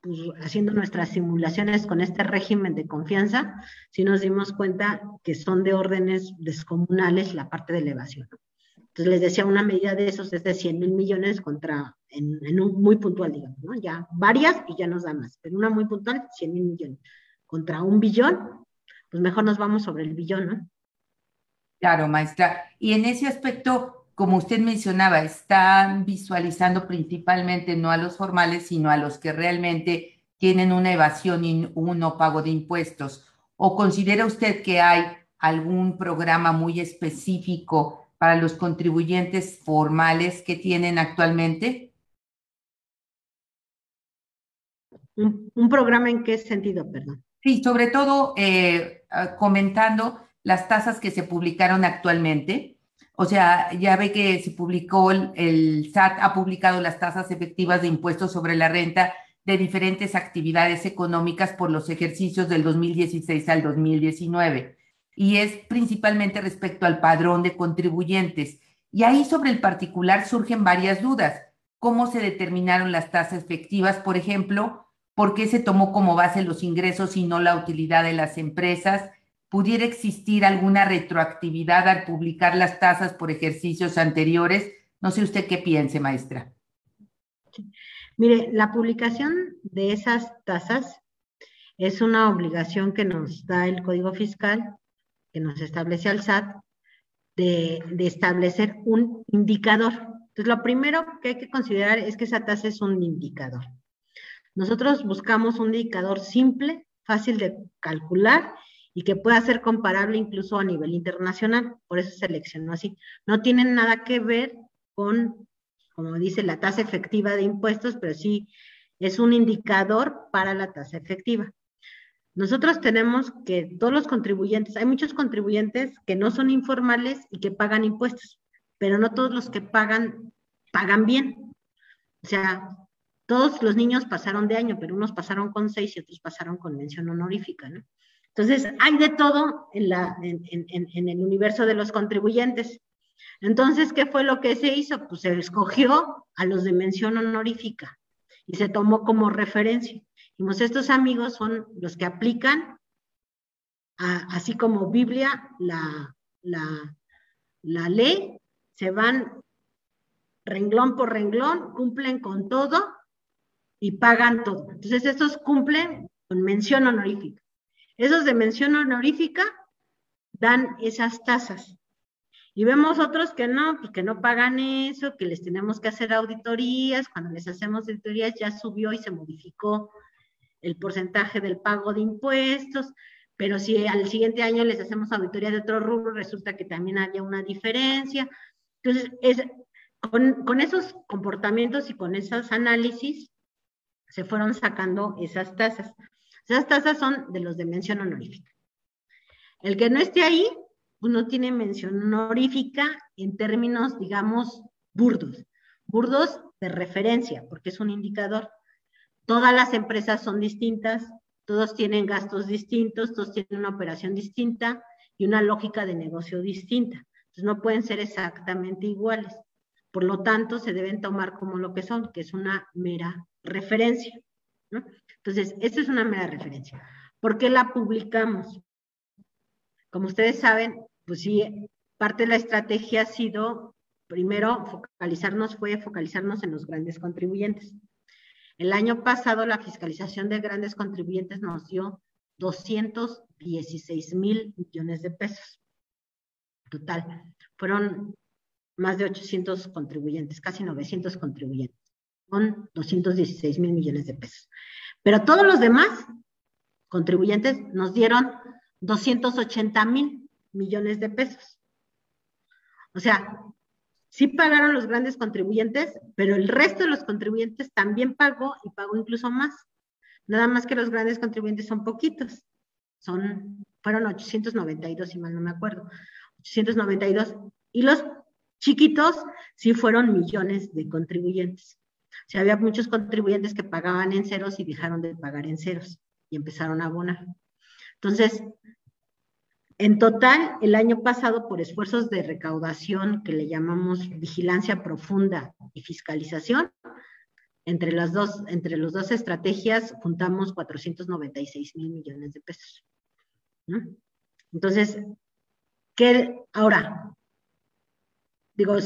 pues, haciendo nuestras simulaciones con este régimen de confianza, sí nos dimos cuenta que son de órdenes descomunales la parte de elevación. Entonces les decía, una medida de esos es de 100 mil millones contra, en, un muy puntual, digamos, ¿no? Ya varias y ya nos da más, pero una muy puntual, 100 mil millones. Contra un billón, pues mejor nos vamos sobre el billón, ¿no? Claro, maestra. Y en ese aspecto, como usted mencionaba, están visualizando principalmente no a los formales, sino a los que realmente tienen una evasión y un no pago de impuestos. ¿O considera usted que hay algún programa muy específico para los contribuyentes formales que tienen actualmente? ¿Un, programa en qué sentido, perdón? Sí, sobre todo eh, ah, comentando las tasas que se publicaron actualmente o sea, ya ve que se publicó, el, SAT ha publicado las tasas efectivas de impuestos sobre la renta de diferentes actividades económicas por los ejercicios del 2016 al 2019. Y es principalmente respecto al padrón de contribuyentes. Y ahí sobre el particular surgen varias dudas. ¿Cómo se determinaron las tasas efectivas, por ejemplo? ¿Por qué se tomó como base los ingresos y no la utilidad de las empresas? Pudiera existir alguna retroactividad al publicar las tasas por ejercicios anteriores. No sé usted qué piense, maestra. Mire, la publicación de esas tasas es una obligación que nos da el Código Fiscal, que nos establece al SAT, de, de, establecer un indicador. Entonces, lo primero que hay que considerar es que esa tasa es un indicador. Nosotros buscamos un indicador simple, fácil de calcular y que pueda ser comparable incluso a nivel internacional. Por eso seleccionó así. No tienen nada que ver con, como dice, la tasa efectiva de impuestos, pero sí es un indicador para la tasa efectiva. Nosotros tenemos que todos los contribuyentes, hay muchos contribuyentes que no son informales y que pagan impuestos, pero no todos los que pagan pagan bien. O sea, todos los niños pasaron de año, pero unos pasaron con seis y otros pasaron con mención honorífica, ¿no? Entonces, hay de todo en, el universo de los contribuyentes. Entonces, ¿qué fue lo que se hizo? Pues se escogió a los de mención honorífica y se tomó como referencia. Dijimos, estos amigos son los que aplican, así como Biblia, la, la, la ley, se van renglón por renglón, cumplen con todo y pagan todo. Entonces, estos cumplen con mención honorífica. Esos de mención honorífica dan esas tasas. Y vemos otros que no, pues que no pagan eso, que les tenemos que hacer auditorías. Cuando les hacemos auditorías ya subió y se modificó el porcentaje del pago de impuestos. Pero si al siguiente año les hacemos auditoría de otro rubro, resulta que también había una diferencia. Entonces, es, con, con esos comportamientos y con esos análisis, se fueron sacando esas tasas. Esas tasas son de los de mención honorífica. El que no esté ahí, pues no tiene mención honorífica en términos, digamos, burdos. Burdos de referencia, porque es un indicador. Todas las empresas son distintas, todos tienen gastos distintos, todos tienen una operación distinta y una lógica de negocio distinta. Entonces no pueden ser exactamente iguales. Por lo tanto, se deben tomar como lo que son, que es una mera referencia. Entonces, esta es una mera referencia. ¿Por qué la publicamos? Como ustedes saben, pues sí, parte de la estrategia ha sido, primero, focalizarnos, fue focalizarnos en los grandes contribuyentes. El año pasado la fiscalización de grandes contribuyentes nos dio 216 mil millones de pesos. Total. Fueron más de 800 contribuyentes, casi 900 contribuyentes, con 216 mil millones de pesos. Pero todos los demás contribuyentes nos dieron 280 mil millones de pesos. O sea, sí pagaron los grandes contribuyentes, pero el resto de los contribuyentes también pagó y pagó incluso más. Nada más que los grandes contribuyentes son poquitos. Son, fueron 892, si mal no me acuerdo. 892. Y los chiquitos sí fueron millones de contribuyentes. O sea, había muchos contribuyentes que pagaban en ceros y dejaron de pagar en ceros y empezaron a abonar. Entonces, en total, el año pasado, por esfuerzos de recaudación que le llamamos vigilancia profunda y fiscalización, entre las dos, entre las dos estrategias juntamos 496 mil millones de pesos. Entonces, ¿qué ahora? Digo,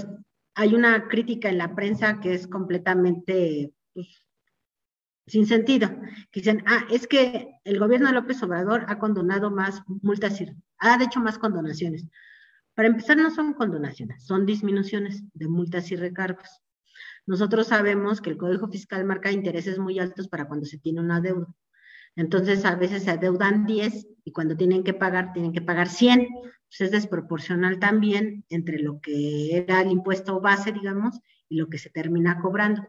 hay una crítica en la prensa que es completamente pues, sin sentido, que dicen, ah, es que el gobierno de López Obrador ha condonado más multas, ha hecho más condonaciones. Para empezar, no son condonaciones, son disminuciones de multas y recargos. Nosotros sabemos que el Código Fiscal marca intereses muy altos para cuando se tiene una deuda. Entonces, a veces se adeudan 10 y cuando tienen que pagar, tienen que pagar 100. Pues es desproporcional también entre lo que era el impuesto base, digamos, y lo que se termina cobrando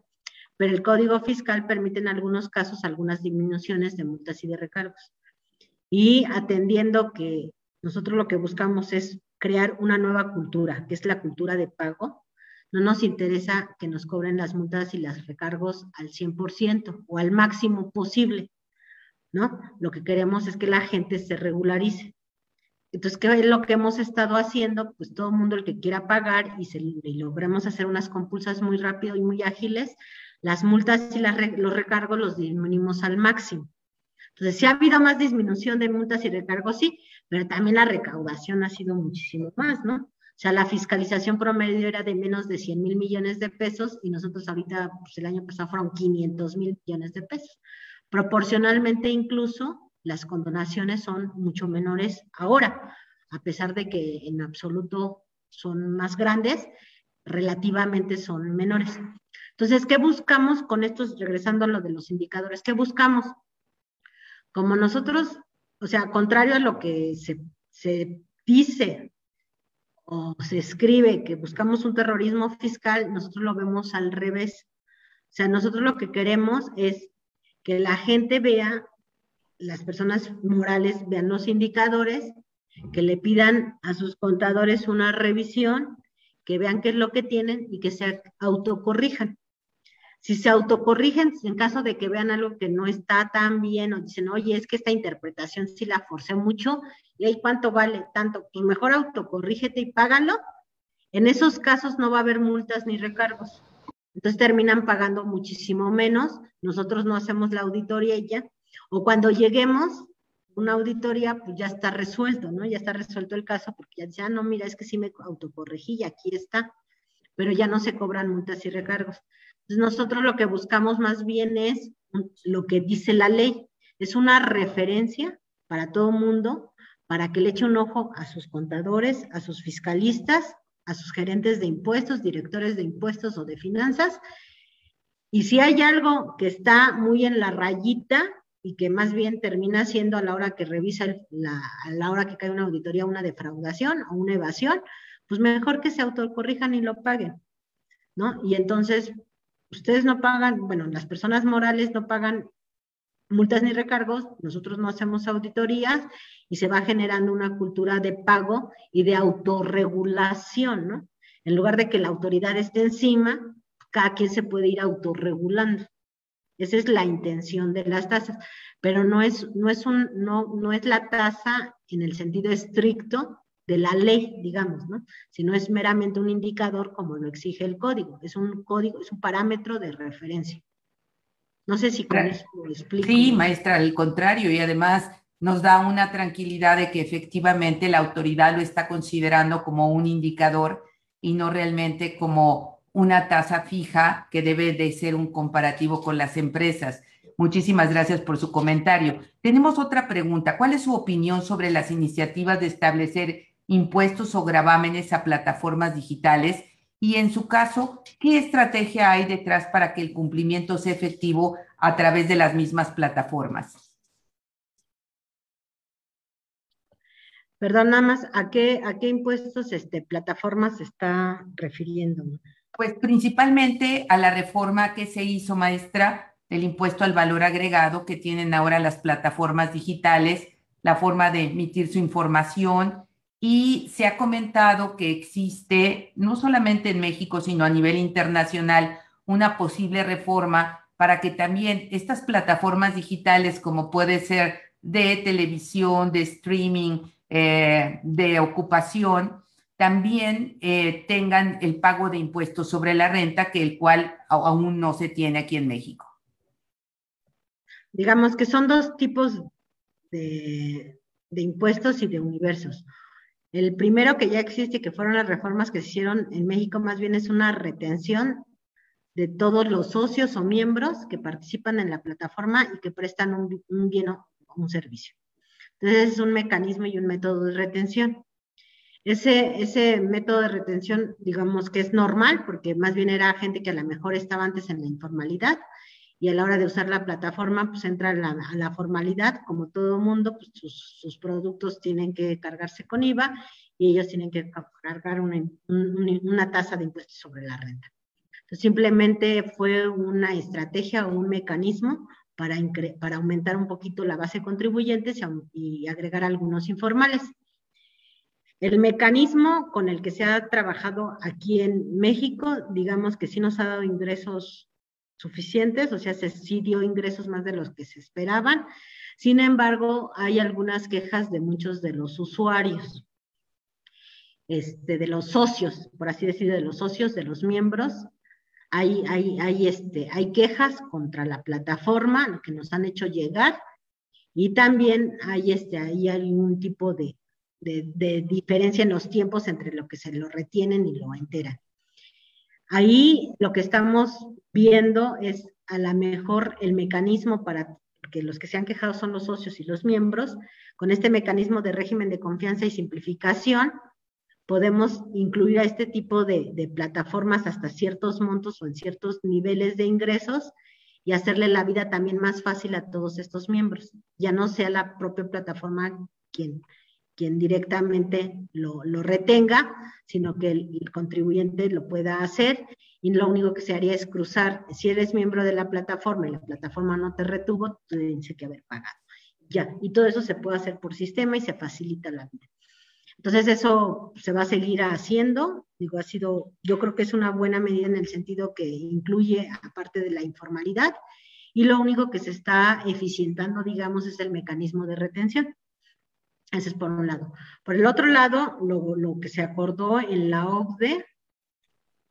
pero el Código Fiscal permite en algunos casos algunas disminuciones de multas y de recargos. Y atendiendo que nosotros lo que buscamos es crear una nueva cultura, que es la cultura de pago, no nos interesa que nos cobren las multas y los recargos al 100% o al máximo posible, ¿no? Lo que queremos es que la gente se regularice. Entonces, ¿qué es lo que hemos estado haciendo? Pues todo el mundo el que quiera pagar y, se, y logremos hacer unas compulsas muy rápido y muy ágiles, las multas y los recargos los disminuimos al máximo. Entonces, sí ha habido más disminución de multas y recargos, sí, pero también la recaudación ha sido muchísimo más, ¿no? O sea, la fiscalización promedio era de menos de 100 mil millones de pesos y nosotros ahorita, pues el año pasado fueron 500 mil millones de pesos. Proporcionalmente incluso, las condonaciones son mucho menores ahora, a pesar de que en absoluto son más grandes, relativamente son menores. Entonces, ¿qué buscamos con estos, regresando a lo de los indicadores? ¿Qué buscamos? Como nosotros, o sea, contrario a lo que se, se dice o se escribe que buscamos un terrorismo fiscal, nosotros lo vemos al revés. O sea, nosotros lo que queremos es que la gente vea, las personas morales vean los indicadores, que le pidan a sus contadores una revisión, que vean qué es lo que tienen y que se autocorrijan. Si se autocorrigen en caso de que vean algo que no está tan bien o dicen, oye, es que esta interpretación sí la forcé mucho y ahí cuánto vale tanto, pues mejor autocorrígete y págalo. En esos casos no va a haber multas ni recargos. Entonces terminan pagando muchísimo menos. Nosotros no hacemos la auditoría ya. O cuando lleguemos, una auditoría, pues ya está resuelto, ¿no? Ya está resuelto el caso porque ya dice, ah, no, mira, es que sí me autocorregí y aquí está, pero ya no se cobran multas y recargos. Entonces nosotros lo que buscamos más bien es lo que dice la ley, es una referencia para todo mundo, para que le eche un ojo a sus contadores, a sus fiscalistas, a sus gerentes de impuestos, directores de impuestos o de finanzas. Y si hay algo que está muy en la rayita y que más bien termina siendo a la hora que revisa, la, a la hora que cae una auditoría, una defraudación o una evasión, pues mejor que se autocorrijan y lo paguen, ¿no? Y entonces, ustedes no pagan, bueno, las personas morales no pagan multas ni recargos, nosotros no hacemos auditorías y se va generando una cultura de pago y de autorregulación, ¿no? En lugar de que la autoridad esté encima, cada quien se puede ir autorregulando. Esa es la intención de las tasas, pero no es, no es, un, no, no es la tasa en el sentido estricto de la ley, digamos, ¿no? Sino es meramente un indicador como lo exige el código. Es un código, es un parámetro de referencia. No sé si con eso lo explico. Sí, maestra, al contrario, y además nos da una tranquilidad de que efectivamente la autoridad lo está considerando como un indicador y no realmente como una tasa fija que debe de ser un comparativo con las empresas. Muchísimas gracias por su comentario. Tenemos otra pregunta. ¿Cuál es su opinión sobre las iniciativas de establecer impuestos o gravámenes a plataformas digitales y en su caso, ¿qué estrategia hay detrás para que el cumplimiento sea efectivo a través de las mismas plataformas? Perdón, nada más, ¿a qué, a qué impuestos, este, plataformas se está refiriendo? Pues principalmente a la reforma que se hizo, maestra, del impuesto al valor agregado que tienen ahora las plataformas digitales, la forma de emitir su información. Y se ha comentado que existe, no solamente en México, sino a nivel internacional, una posible reforma para que también estas plataformas digitales, como puede ser de televisión, de streaming, eh, de ocupación, también eh, tengan el pago de impuestos sobre la renta, que el cual aún no se tiene aquí en México. Digamos que son dos tipos de impuestos y de universos. El primero que ya existe, que fueron las reformas que se hicieron en México, más bien es una retención de todos los socios o miembros que participan en la plataforma y que prestan un, bien o un servicio. Entonces es un mecanismo y un método de retención. Ese, ese método de retención, digamos que es normal, porque más bien era gente que a lo mejor estaba antes en la informalidad y a la hora de usar la plataforma, pues entra a la, formalidad, como todo mundo, pues sus, productos tienen que cargarse con IVA y ellos tienen que cargar una, una tasa de impuestos sobre la renta. Simplemente fue una estrategia o un mecanismo para, para aumentar un poquito la base de contribuyentes y, y agregar algunos informales. El mecanismo con el que se ha trabajado aquí en México, digamos que sí nos ha dado ingresos suficientes, o sea, se sí dio ingresos más de los que se esperaban. Sin embargo, hay algunas quejas de muchos de los usuarios, este, de los socios, por así decir, de los socios, de los miembros. Hay, hay, hay, este, hay quejas contra la plataforma que nos han hecho llegar y también hay, este, hay algún tipo de, de, diferencia en los tiempos entre lo que se lo retienen y lo enteran. Ahí lo que estamos viendo es a lo mejor el mecanismo para que los que se han quejado son los socios y los miembros, con este mecanismo de régimen de confianza y simplificación, podemos incluir a este tipo de, plataformas hasta ciertos montos o en ciertos niveles de ingresos y hacerle la vida también más fácil a todos estos miembros. Ya no sea la propia plataforma quien quien directamente lo, retenga, sino que el, contribuyente lo pueda hacer y lo único que se haría es cruzar, si eres miembro de la plataforma y la plataforma no te retuvo, tienes que haber pagado. Ya, y todo eso se puede hacer por sistema y se facilita la vida. Entonces eso se va a seguir haciendo, digo, ha sido, yo creo que es una buena medida en el sentido que incluye, aparte de la informalidad, y lo único que se está eficientando, digamos, es el mecanismo de retención. Ese es por un lado. Por el otro lado, lo, que se acordó en la OCDE,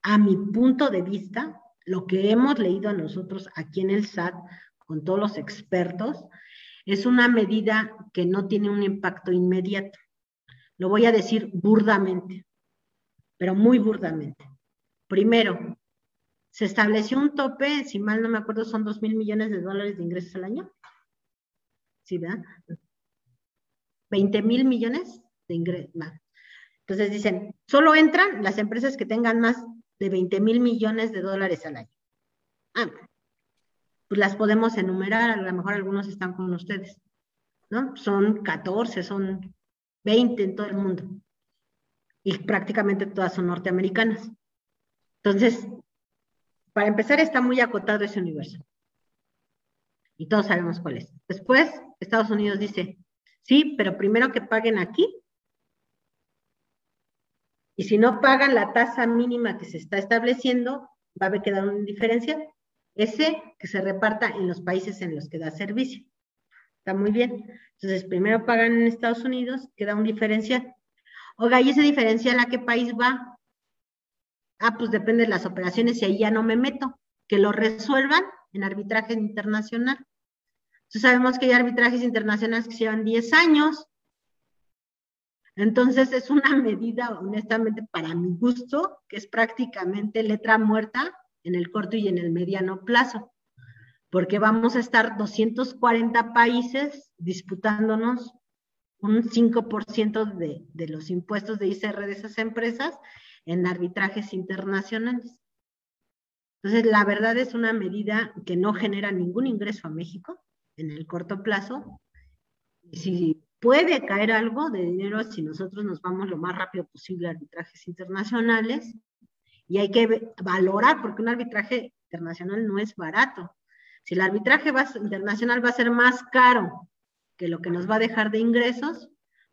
a mi punto de vista, lo que hemos leído nosotros aquí en el SAT con todos los expertos, es una medida que no tiene un impacto inmediato. Lo voy a decir burdamente, pero muy burdamente. Primero, se estableció un tope, si mal no me acuerdo, son dos mil millones de dólares de ingresos al año. ¿Sí, verdad? 20 mil millones de ingresos. Entonces dicen, solo entran las empresas que tengan más de 20 mil millones de dólares al año. Ah, pues las podemos enumerar, a lo mejor algunos están con ustedes, ¿no? Son 14, son 20 en todo el mundo. Y prácticamente todas son norteamericanas. Entonces, para empezar, está muy acotado ese universo. Y todos sabemos cuál es. Después, Estados Unidos dice, sí, pero primero que paguen aquí. Y si no pagan la tasa mínima que se está estableciendo, va a haber que dar una diferencia ese que se reparta en los países en los que da servicio. Está muy bien. Entonces, primero pagan en Estados Unidos, queda un diferencial. Oiga, ¿y ese diferencial a qué país va? Ah, pues depende de las operaciones y ahí ya no me meto. Que lo resuelvan en arbitraje internacional. Entonces sabemos que hay arbitrajes internacionales que llevan 10 años. Entonces es una medida, honestamente, para mi gusto, que es prácticamente letra muerta en el corto y en el mediano plazo, porque vamos a estar 240 países disputándonos un 5% de, de los impuestos de ICR de esas empresas en arbitrajes internacionales. Entonces, la verdad es una medida que no genera ningún ingreso a México en el corto plazo. Si puede caer algo de dinero si nosotros nos vamos lo más rápido posible a arbitrajes internacionales, y hay que valorar, porque un arbitraje internacional no es barato. Si el arbitraje internacional va a ser más caro que lo que nos va a dejar de ingresos,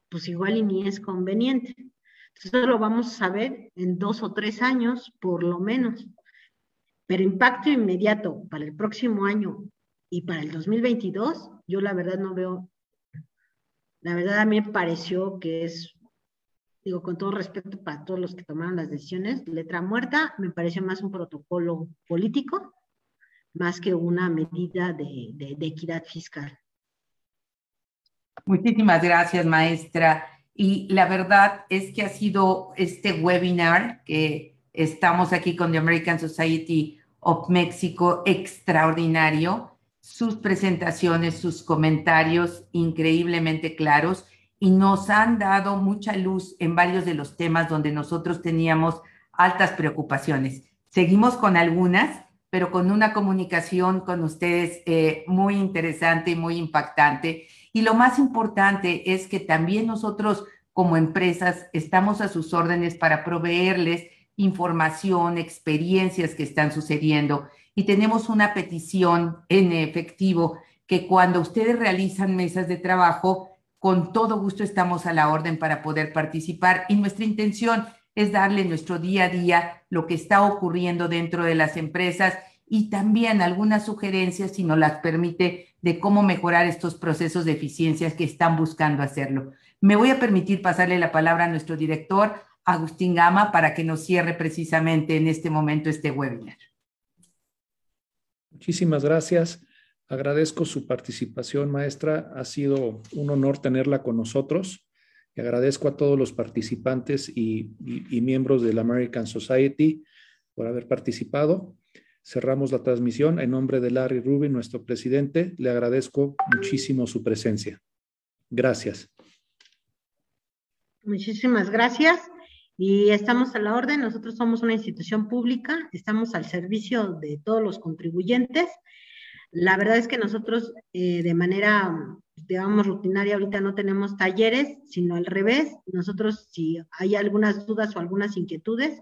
pues igual y ni es conveniente. Entonces lo vamos a saber en dos o tres años, por lo menos. Pero impacto inmediato para el próximo año y para el 2022, yo la verdad no veo, la verdad a mí me pareció que es digo, con todo respeto para todos los que tomaron las decisiones, letra muerta me parece más un protocolo político, más que una medida de, de, equidad fiscal. Muchísimas gracias, maestra. Y la verdad es que ha sido este webinar que estamos aquí con the American Society of Mexico extraordinario. Sus presentaciones, sus comentarios increíblemente claros y nos han dado mucha luz en varios de los temas donde nosotros teníamos altas preocupaciones. Seguimos con algunas, pero con una comunicación con ustedes eh, muy interesante y muy impactante. Y lo más importante es que también nosotros como empresas estamos a sus órdenes para proveerles información, experiencias que están sucediendo. Y tenemos una petición en efectivo que cuando ustedes realizan mesas de trabajo, con todo gusto estamos a la orden para poder participar y nuestra intención es darle nuestro día a día lo que está ocurriendo dentro de las empresas y también algunas sugerencias, si nos las permite, de cómo mejorar estos procesos de eficiencias que están buscando hacerlo. Me voy a permitir pasarle la palabra a nuestro director, Agustín Gama, para que nos cierre precisamente en este momento este webinar. Muchísimas gracias. Agradezco su participación, maestra. Ha sido un honor tenerla con nosotros. Y agradezco a todos los participantes y, miembros de la American Society por haber participado. Cerramos la transmisión. En nombre de Larry Rubin, nuestro presidente, le agradezco muchísimo su presencia. Gracias. Muchísimas gracias. Y estamos a la orden. Nosotros somos una institución pública, estamos al servicio de todos los contribuyentes la verdad es que nosotros eh, de manera, digamos, rutinaria ahorita no tenemos talleres, sino al revés. Nosotros si hay algunas dudas o algunas inquietudes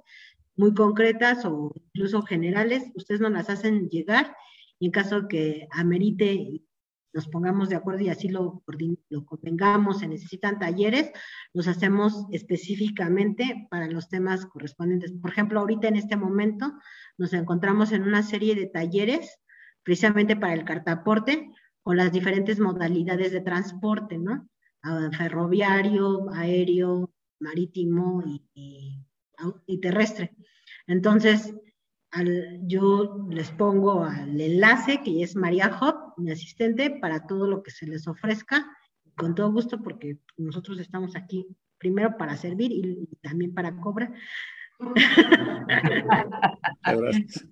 muy concretas o incluso generales, ustedes nos las hacen llegar y en caso que amerite nos pongamos de acuerdo y así lo, lo convengamos, se necesitan talleres, los hacemos específicamente para los temas correspondientes. Por ejemplo, ahorita en este momento nos encontramos en una serie de talleres precisamente para el cartaporte con las diferentes modalidades de transporte, ¿no? ferroviario, aéreo, marítimo y, terrestre. Entonces, yo les pongo al enlace que es María Hop, mi asistente, para todo lo que se les ofrezca, con todo gusto, porque nosotros estamos aquí primero para servir y, también para cobrar. Gracias.